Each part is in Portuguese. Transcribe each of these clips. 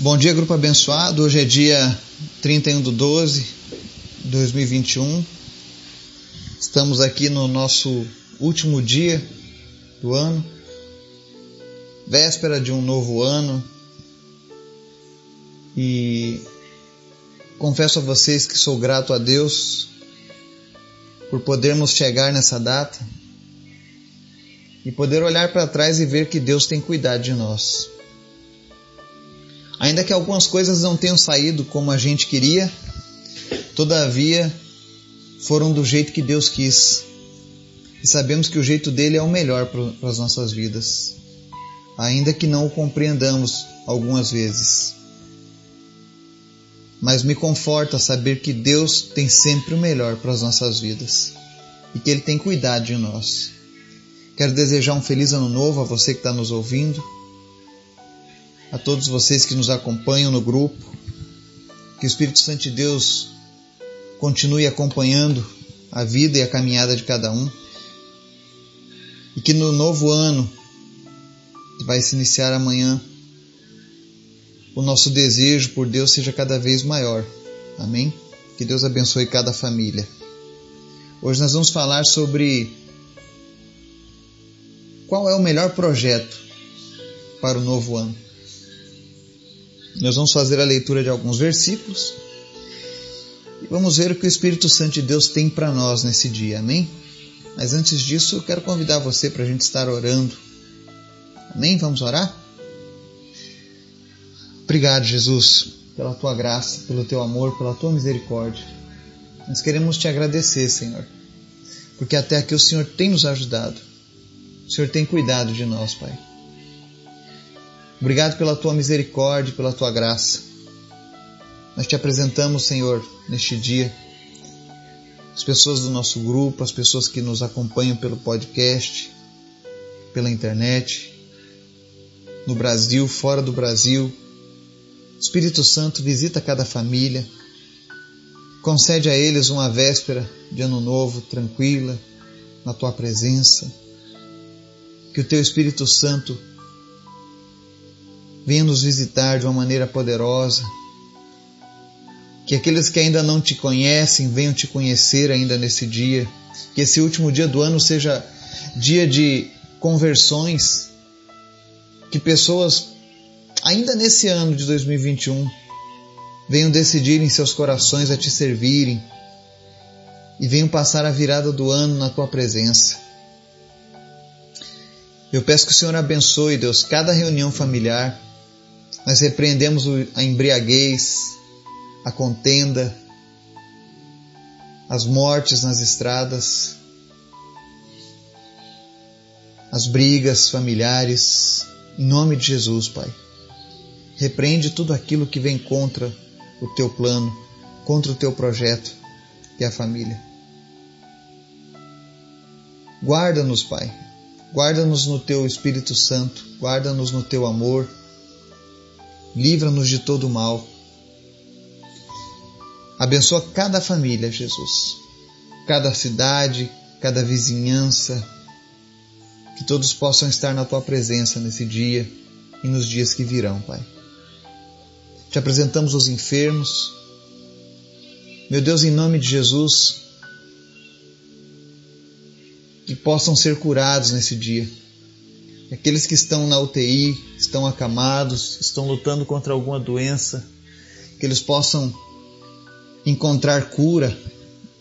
Bom dia, grupo abençoado. Hoje é dia 31 de 12 de 2021. Estamos aqui no nosso último dia do ano, véspera de um novo ano. E confesso a vocês que sou grato a Deus por podermos chegar nessa data e poder olhar para trás e ver que Deus tem cuidado de nós. Ainda que algumas coisas não tenham saído como a gente queria, todavia foram do jeito que Deus quis. E sabemos que o jeito dele é o melhor para as nossas vidas, ainda que não o compreendamos algumas vezes. Mas me conforta saber que Deus tem sempre o melhor para as nossas vidas e que Ele tem cuidado de nós. Quero desejar um feliz ano novo a você que está nos ouvindo a todos vocês que nos acompanham no grupo. Que o Espírito Santo de Deus continue acompanhando a vida e a caminhada de cada um. E que no novo ano, que vai se iniciar amanhã, o nosso desejo por Deus seja cada vez maior. Amém? Que Deus abençoe cada família. Hoje nós vamos falar sobre qual é o melhor projeto para o novo ano. Nós vamos fazer a leitura de alguns versículos e vamos ver o que o Espírito Santo de Deus tem para nós nesse dia, amém? Mas antes disso, eu quero convidar você para a gente estar orando, amém? Vamos orar? Obrigado, Jesus, pela tua graça, pelo teu amor, pela tua misericórdia. Nós queremos te agradecer, Senhor, porque até aqui o Senhor tem nos ajudado, o Senhor tem cuidado de nós, Pai. Obrigado pela tua misericórdia pela tua graça. Nós te apresentamos, Senhor, neste dia, as pessoas do nosso grupo, as pessoas que nos acompanham pelo podcast, pela internet, no Brasil, fora do Brasil. Espírito Santo, visita cada família, concede a eles uma véspera de ano novo tranquila, na tua presença. Que o teu Espírito Santo venha nos visitar de uma maneira poderosa. Que aqueles que ainda não te conhecem venham te conhecer ainda nesse dia. Que esse último dia do ano seja dia de conversões. Que pessoas, ainda nesse ano de 2021, venham decidir em seus corações a te servirem e venham passar a virada do ano na tua presença. Eu peço que o Senhor abençoe, Deus, cada reunião familiar, nós repreendemos a embriaguez, a contenda, as mortes nas estradas, as brigas familiares, em nome de Jesus, Pai. Repreende tudo aquilo que vem contra o teu plano, contra o teu projeto, que é a família. Guarda-nos, Pai. Guarda-nos no teu Espírito Santo, guarda-nos no teu amor livra-nos de todo mal. Abençoa cada família, Jesus, cada cidade, cada vizinhança, que todos possam estar na tua presença nesse dia e nos dias que virão, Pai. Te apresentamos os enfermos. Meu Deus, em nome de Jesus, que possam ser curados nesse dia aqueles que estão na UTI, estão acamados, estão lutando contra alguma doença, que eles possam encontrar cura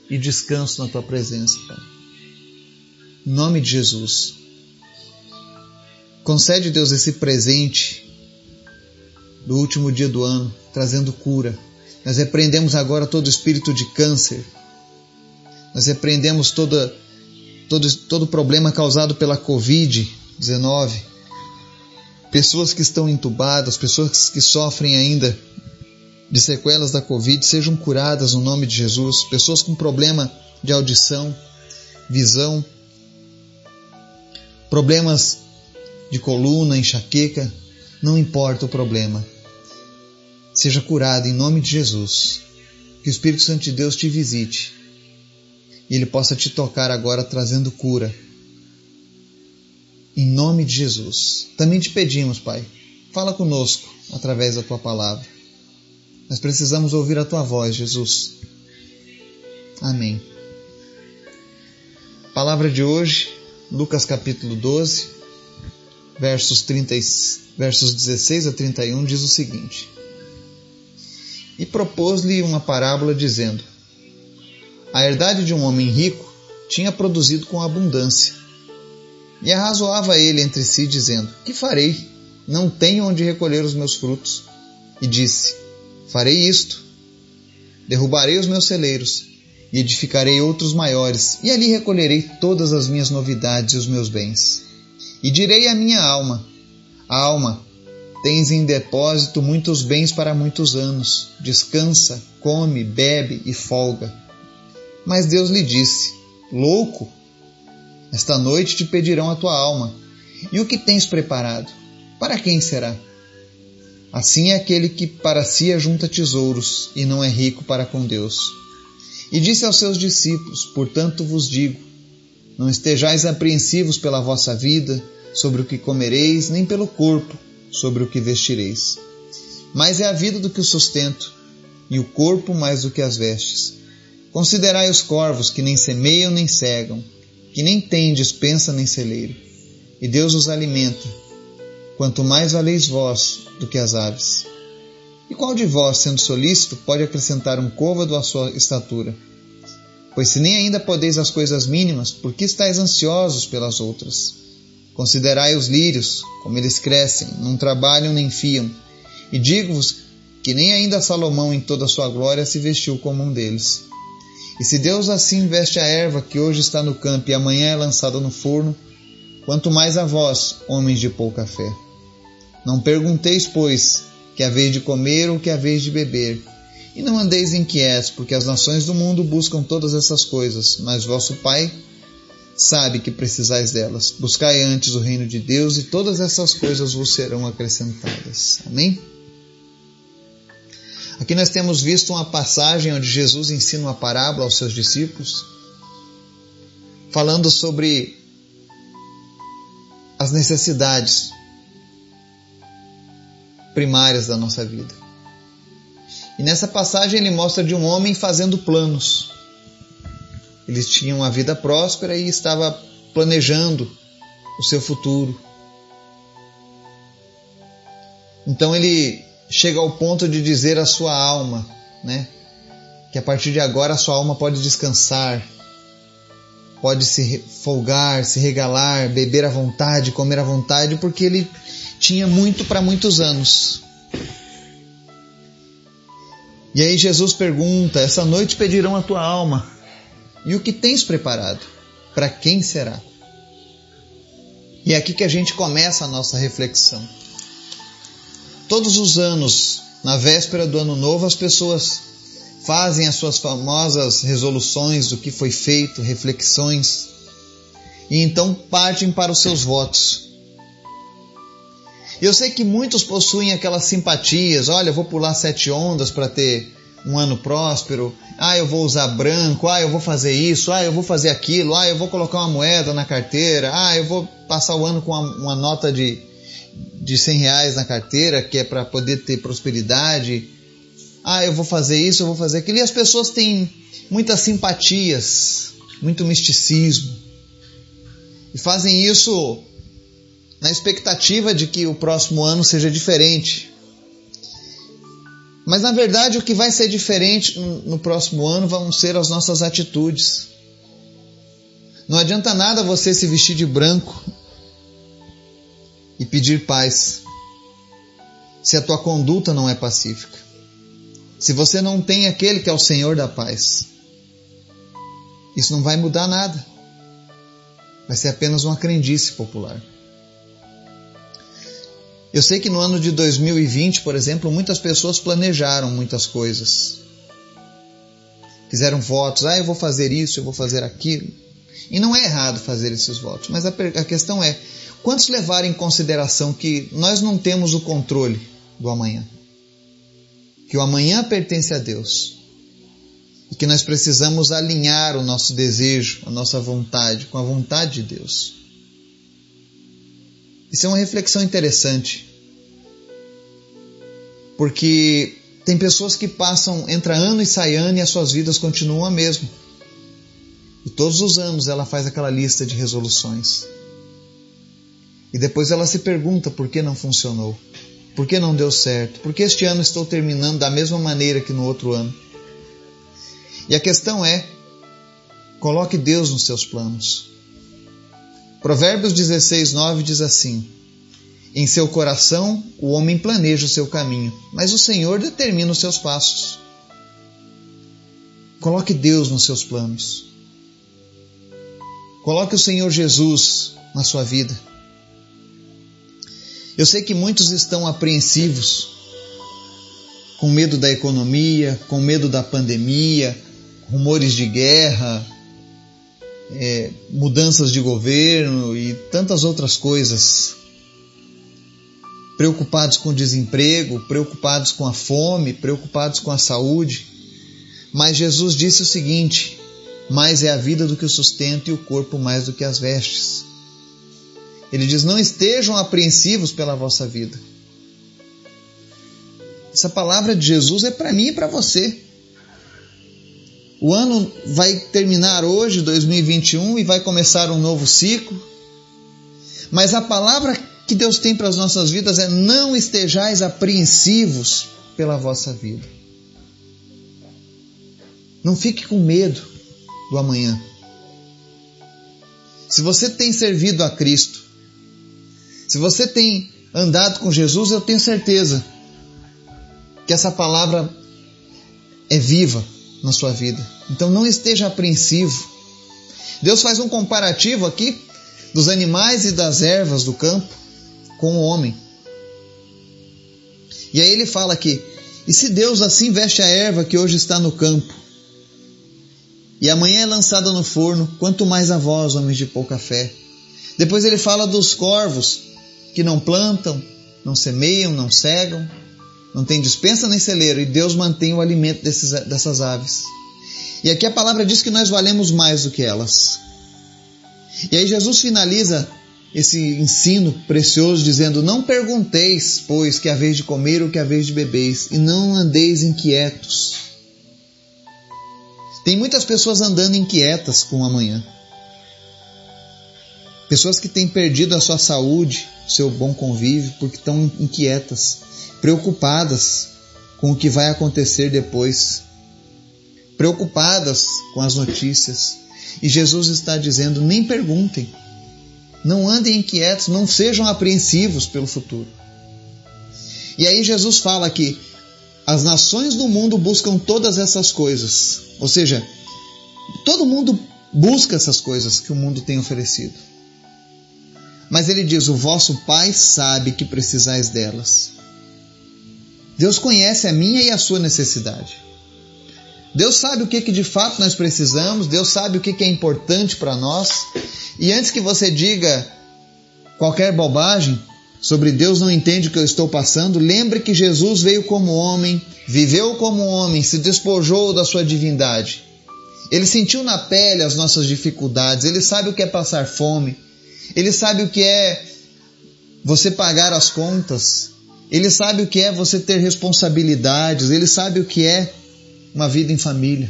e descanso na tua presença, Pai. Em nome de Jesus. Concede, Deus, esse presente do último dia do ano, trazendo cura. Nós repreendemos agora todo espírito de câncer. Nós repreendemos toda, todo, todo problema causado pela Covid, 19. Pessoas que estão entubadas, pessoas que sofrem ainda de sequelas da Covid, sejam curadas no nome de Jesus. Pessoas com problema de audição, visão, problemas de coluna, enxaqueca, não importa o problema. Seja curado em nome de Jesus. Que o Espírito Santo de Deus te visite e ele possa te tocar agora trazendo cura em nome de Jesus. Também te pedimos, Pai, fala conosco através da tua palavra. Nós precisamos ouvir a tua voz, Jesus. Amém. Palavra de hoje, Lucas capítulo 12, versos, 30, versos 16 a 31, diz o seguinte: E propôs-lhe uma parábola, dizendo: A herdade de um homem rico tinha produzido com abundância. E arrazoava ele entre si, dizendo: Que farei? Não tenho onde recolher os meus frutos. E disse: Farei isto: derrubarei os meus celeiros e edificarei outros maiores, e ali recolherei todas as minhas novidades e os meus bens. E direi à minha alma: Alma, tens em depósito muitos bens para muitos anos. Descansa, come, bebe e folga. Mas Deus lhe disse: Louco, esta noite te pedirão a tua alma. E o que tens preparado? Para quem será? Assim é aquele que para si ajunta tesouros e não é rico para com Deus. E disse aos seus discípulos: Portanto vos digo, não estejais apreensivos pela vossa vida, sobre o que comereis, nem pelo corpo, sobre o que vestireis. Mais é a vida do que o sustento, e o corpo mais do que as vestes. Considerai os corvos que nem semeiam nem cegam, que nem têm dispensa nem celeiro, e Deus os alimenta. Quanto mais valeis vós do que as aves. E qual de vós, sendo solícito, pode acrescentar um côvado à sua estatura? Pois se nem ainda podeis as coisas mínimas, por que estáis ansiosos pelas outras? Considerai os lírios, como eles crescem, não trabalham nem fiam, e digo-vos que nem ainda Salomão em toda a sua glória se vestiu como um deles. E se Deus assim veste a erva que hoje está no campo e amanhã é lançada no forno, quanto mais a vós, homens de pouca fé. Não pergunteis, pois, que a vez de comer ou que a vez de beber, e não andeis inquietos, porque as nações do mundo buscam todas essas coisas, mas vosso Pai sabe que precisais delas. Buscai antes o reino de Deus e todas essas coisas vos serão acrescentadas. Amém? Aqui nós temos visto uma passagem onde Jesus ensina uma parábola aos seus discípulos, falando sobre as necessidades primárias da nossa vida. E nessa passagem ele mostra de um homem fazendo planos. Eles tinham uma vida próspera e estava planejando o seu futuro. Então ele chega ao ponto de dizer à sua alma, né, que a partir de agora a sua alma pode descansar, pode se folgar, se regalar, beber à vontade, comer à vontade, porque ele tinha muito para muitos anos. E aí Jesus pergunta: Essa noite pedirão a tua alma. E o que tens preparado? Para quem será? E é aqui que a gente começa a nossa reflexão. Todos os anos, na véspera do ano novo, as pessoas fazem as suas famosas resoluções do que foi feito, reflexões, e então partem para os seus votos. Eu sei que muitos possuem aquelas simpatias, olha, eu vou pular sete ondas para ter um ano próspero, ah, eu vou usar branco, ah, eu vou fazer isso, ah, eu vou fazer aquilo, ah, eu vou colocar uma moeda na carteira, ah, eu vou passar o ano com uma, uma nota de, de 100 reais na carteira, que é para poder ter prosperidade, ah, eu vou fazer isso, eu vou fazer aquilo. E as pessoas têm muitas simpatias, muito misticismo, e fazem isso na expectativa de que o próximo ano seja diferente. Mas na verdade, o que vai ser diferente no, próximo ano vão ser as nossas atitudes. Não adianta nada você se vestir de branco e pedir paz se a tua conduta não é pacífica. Se você não tem aquele que é o Senhor da paz, isso não vai mudar nada. Vai ser apenas uma crendice popular. Eu sei que no ano de 2020, por exemplo, muitas pessoas planejaram muitas coisas. Fizeram votos, ah, eu vou fazer isso, eu vou fazer aquilo. E não é errado fazer esses votos, mas a, questão é: quantos levaram em consideração que nós não temos o controle do amanhã? Que o amanhã pertence a Deus. E que nós precisamos alinhar o nosso desejo, a nossa vontade com a vontade de Deus. Isso é uma reflexão interessante. Porque tem pessoas que passam, entra ano e sai ano e as suas vidas continuam a mesma. E todos os anos ela faz aquela lista de resoluções. E depois ela se pergunta por que não funcionou, por que não deu certo, por que este ano estou terminando da mesma maneira que no outro ano. E a questão é: coloque Deus nos seus planos. Provérbios 16, 9 diz assim: Em seu coração o homem planeja o seu caminho, mas o Senhor determina os seus passos. Coloque Deus nos seus planos. Coloque o Senhor Jesus na sua vida. Eu sei que muitos estão apreensivos, com medo da economia, com medo da pandemia, rumores de guerra, é, mudanças de governo e tantas outras coisas. Preocupados com o desemprego, preocupados com a fome, preocupados com a saúde. Mas Jesus disse o seguinte: mais é a vida do que o sustento e o corpo mais do que as vestes. Ele diz: Não estejam apreensivos pela vossa vida. Essa palavra de Jesus é para mim e para você. O ano vai terminar hoje, 2021, e vai começar um novo ciclo. Mas a palavra que Deus tem para as nossas vidas é: não estejais apreensivos pela vossa vida. Não fique com medo do amanhã. Se você tem servido a Cristo, se você tem andado com Jesus, eu tenho certeza que essa palavra é viva na sua vida. Então não esteja apreensivo. Deus faz um comparativo aqui dos animais e das ervas do campo com o homem. E aí ele fala aqui: e se Deus assim veste a erva que hoje está no campo, e amanhã é lançada no forno, quanto mais a vós, homens de pouca fé. Depois ele fala dos corvos que não plantam, não semeiam, não cegam, não tem dispensa nem celeiro, e Deus mantém o alimento desses, dessas aves. E aqui a palavra diz que nós valemos mais do que elas. E aí Jesus finaliza esse ensino precioso dizendo: Não pergunteis, pois, que a vez de comer ou que a vez de bebeis, e não andeis inquietos. Tem muitas pessoas andando inquietas com o amanhã. Pessoas que têm perdido a sua saúde, seu bom convívio, porque estão inquietas, preocupadas com o que vai acontecer depois, preocupadas com as notícias. E Jesus está dizendo: nem perguntem, não andem inquietos, não sejam apreensivos pelo futuro. E aí Jesus fala que as nações do mundo buscam todas essas coisas, ou seja, todo mundo busca essas coisas que o mundo tem oferecido. Mas ele diz: O vosso Pai sabe que precisais delas. Deus conhece a minha e a sua necessidade. Deus sabe o que, que de fato nós precisamos, Deus sabe o que, que é importante para nós. E antes que você diga qualquer bobagem sobre Deus não entende o que eu estou passando, lembre que Jesus veio como homem, viveu como homem, se despojou da sua divindade. Ele sentiu na pele as nossas dificuldades, ele sabe o que é passar fome, ele sabe o que é você pagar as contas. Ele sabe o que é você ter responsabilidades. Ele sabe o que é uma vida em família.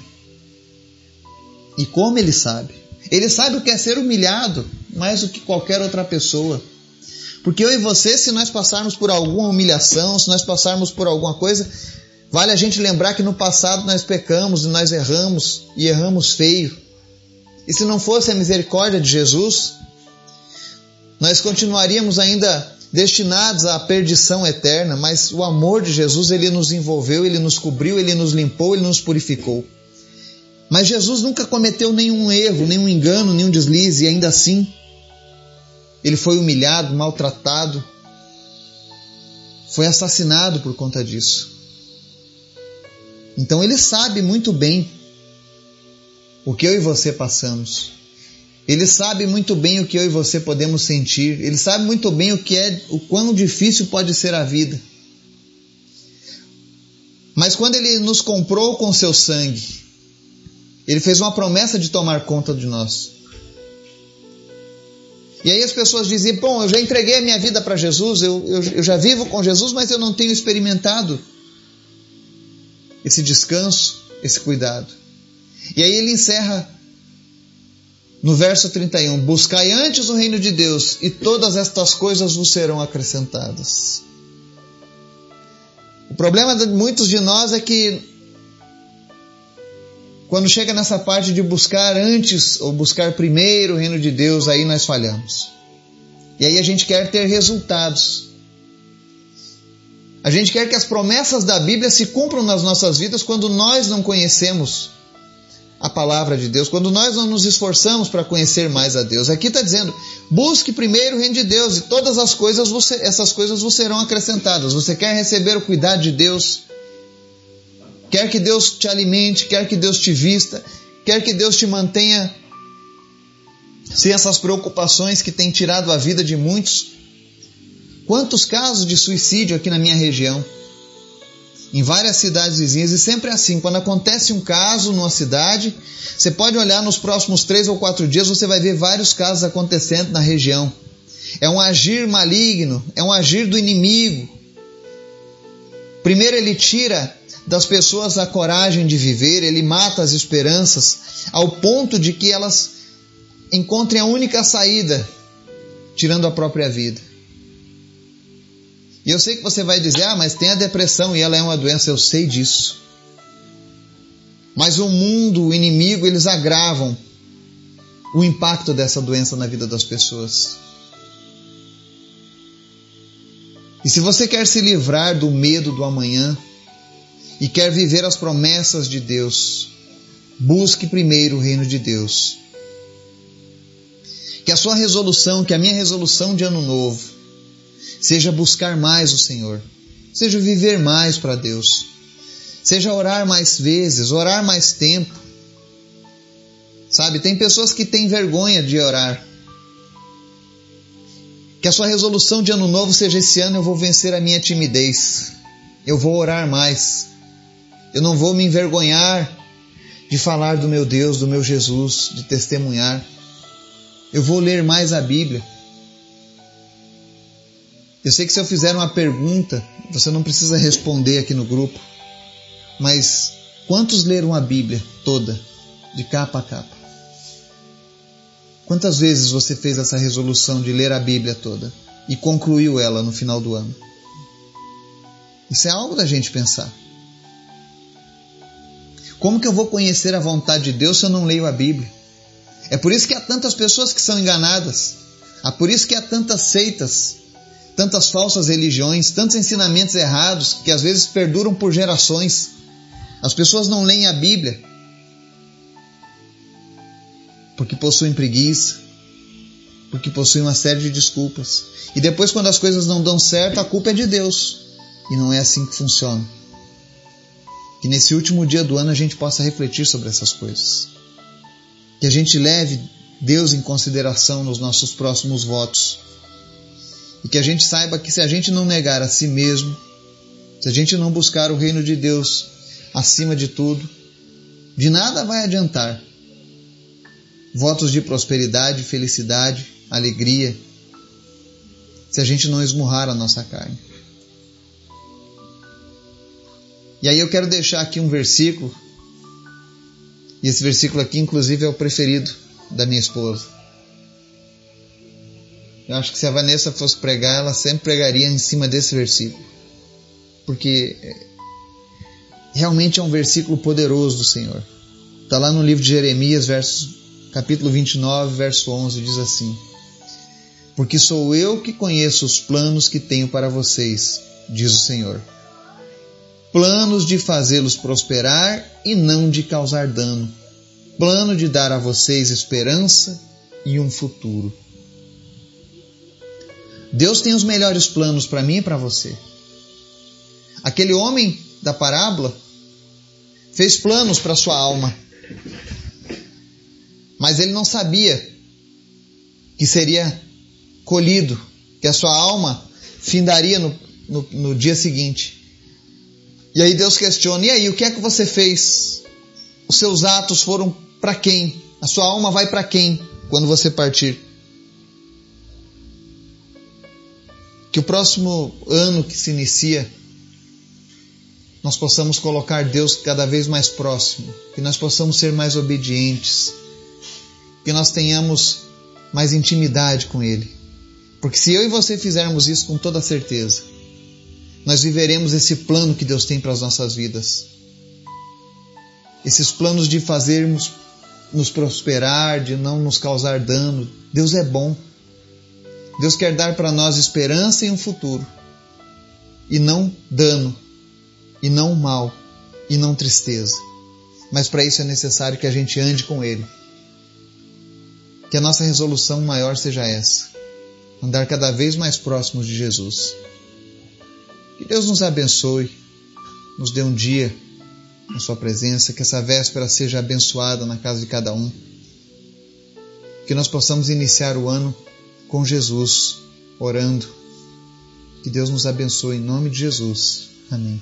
E como ele sabe? Ele sabe o que é ser humilhado mais do que qualquer outra pessoa. Porque eu e você, se nós passarmos por alguma humilhação, se nós passarmos por alguma coisa, vale a gente lembrar que no passado nós pecamos e nós erramos e erramos feio. E se não fosse a misericórdia de Jesus, nós continuaríamos ainda destinados à perdição eterna, mas o amor de Jesus ele nos envolveu, ele nos cobriu, ele nos limpou, ele nos purificou. Mas Jesus nunca cometeu nenhum erro, nenhum engano, nenhum deslize, e ainda assim ele foi humilhado, maltratado, foi assassinado por conta disso. Então ele sabe muito bem o que eu e você passamos. Ele sabe muito bem o que eu e você podemos sentir. Ele sabe muito bem o que é, o quão difícil pode ser a vida. Mas quando ele nos comprou com seu sangue, ele fez uma promessa de tomar conta de nós. E aí as pessoas dizem: Bom, eu já entreguei a minha vida para Jesus, eu, eu, eu já vivo com Jesus, mas eu não tenho experimentado esse descanso, esse cuidado. E aí ele encerra no verso 31: Buscai antes o reino de Deus, e todas estas coisas vos serão acrescentadas. O problema de muitos de nós é que quando chega nessa parte de buscar antes ou buscar primeiro o reino de Deus, aí nós falhamos. E aí a gente quer ter resultados. A gente quer que as promessas da Bíblia se cumpram nas nossas vidas quando nós não conhecemos a palavra de Deus, quando nós não nos esforçamos para conhecer mais a Deus. Aqui está dizendo: busque primeiro o reino de Deus e todas as coisas, você, essas coisas vos serão acrescentadas. Você quer receber o cuidado de Deus? Quer que Deus te alimente, quer que Deus te vista, quer que Deus te mantenha sem essas preocupações que têm tirado a vida de muitos. Quantos casos de suicídio aqui na minha região? Em várias cidades vizinhas, e sempre é assim: quando acontece um caso numa cidade, você pode olhar nos próximos três ou quatro dias, você vai ver vários casos acontecendo na região. É um agir maligno, é um agir do inimigo. Primeiro, ele tira das pessoas a coragem de viver, ele mata as esperanças, ao ponto de que elas encontrem a única saída, tirando a própria vida. E eu sei que você vai dizer, ah, mas tem a depressão e ela é uma doença, eu sei disso. Mas o mundo, o inimigo, eles agravam o impacto dessa doença na vida das pessoas. E se você quer se livrar do medo do amanhã e quer viver as promessas de Deus, busque primeiro o reino de Deus que a sua resolução, que a minha resolução de ano novo, seja buscar mais o Senhor, seja viver mais para Deus, seja orar mais vezes, orar mais tempo. Sabe, tem pessoas que têm vergonha de orar. Que a sua resolução de ano novo seja esse ano eu vou vencer a minha timidez. Eu vou orar mais. Eu não vou me envergonhar de falar do meu Deus, do meu Jesus, de testemunhar. Eu vou ler mais a Bíblia. Eu sei que se eu fizer uma pergunta, você não precisa responder aqui no grupo, mas quantos leram a Bíblia toda, de capa a capa? Quantas vezes você fez essa resolução de ler a Bíblia toda e concluiu ela no final do ano? Isso é algo da gente pensar. Como que eu vou conhecer a vontade de Deus se eu não leio a Bíblia? É por isso que há tantas pessoas que são enganadas. É por isso que há tantas seitas, tantas falsas religiões, tantos ensinamentos errados que às vezes perduram por gerações. As pessoas não leem a Bíblia porque possuem preguiça, porque possuem uma série de desculpas. E depois, quando as coisas não dão certo, a culpa é de Deus. E não é assim que funciona. Que nesse último dia do ano a gente possa refletir sobre essas coisas que a gente leve Deus em consideração nos nossos próximos votos. E que a gente saiba que se a gente não negar a si mesmo, se a gente não buscar o reino de Deus acima de tudo, de nada vai adiantar. Votos de prosperidade, felicidade, alegria, se a gente não esmurrar a nossa carne. E aí eu quero deixar aqui um versículo e esse versículo aqui, inclusive, é o preferido da minha esposa. Eu acho que se a Vanessa fosse pregar, ela sempre pregaria em cima desse versículo. Porque é, realmente é um versículo poderoso do Senhor. Está lá no livro de Jeremias, verso, capítulo 29, verso 11, diz assim: Porque sou eu que conheço os planos que tenho para vocês, diz o Senhor planos de fazê-los prosperar e não de causar dano, plano de dar a vocês esperança e um futuro. Deus tem os melhores planos para mim e para você. Aquele homem da parábola fez planos para sua alma, mas ele não sabia que seria colhido, que a sua alma findaria no, no, no dia seguinte. E aí Deus questiona: e aí, o que é que você fez? Os seus atos foram para quem? A sua alma vai para quem quando você partir? Que o próximo ano que se inicia, nós possamos colocar Deus cada vez mais próximo, que nós possamos ser mais obedientes, que nós tenhamos mais intimidade com Ele. Porque se eu e você fizermos isso com toda certeza, nós viveremos esse plano que Deus tem para as nossas vidas. Esses planos de fazermos nos prosperar, de não nos causar dano. Deus é bom. Deus quer dar para nós esperança e um futuro. E não dano, e não mal, e não tristeza. Mas para isso é necessário que a gente ande com Ele. Que a nossa resolução maior seja essa: andar cada vez mais próximos de Jesus. Que Deus nos abençoe, nos dê um dia em Sua presença, que essa véspera seja abençoada na casa de cada um. Que nós possamos iniciar o ano com Jesus, orando. Que Deus nos abençoe em nome de Jesus. Amém.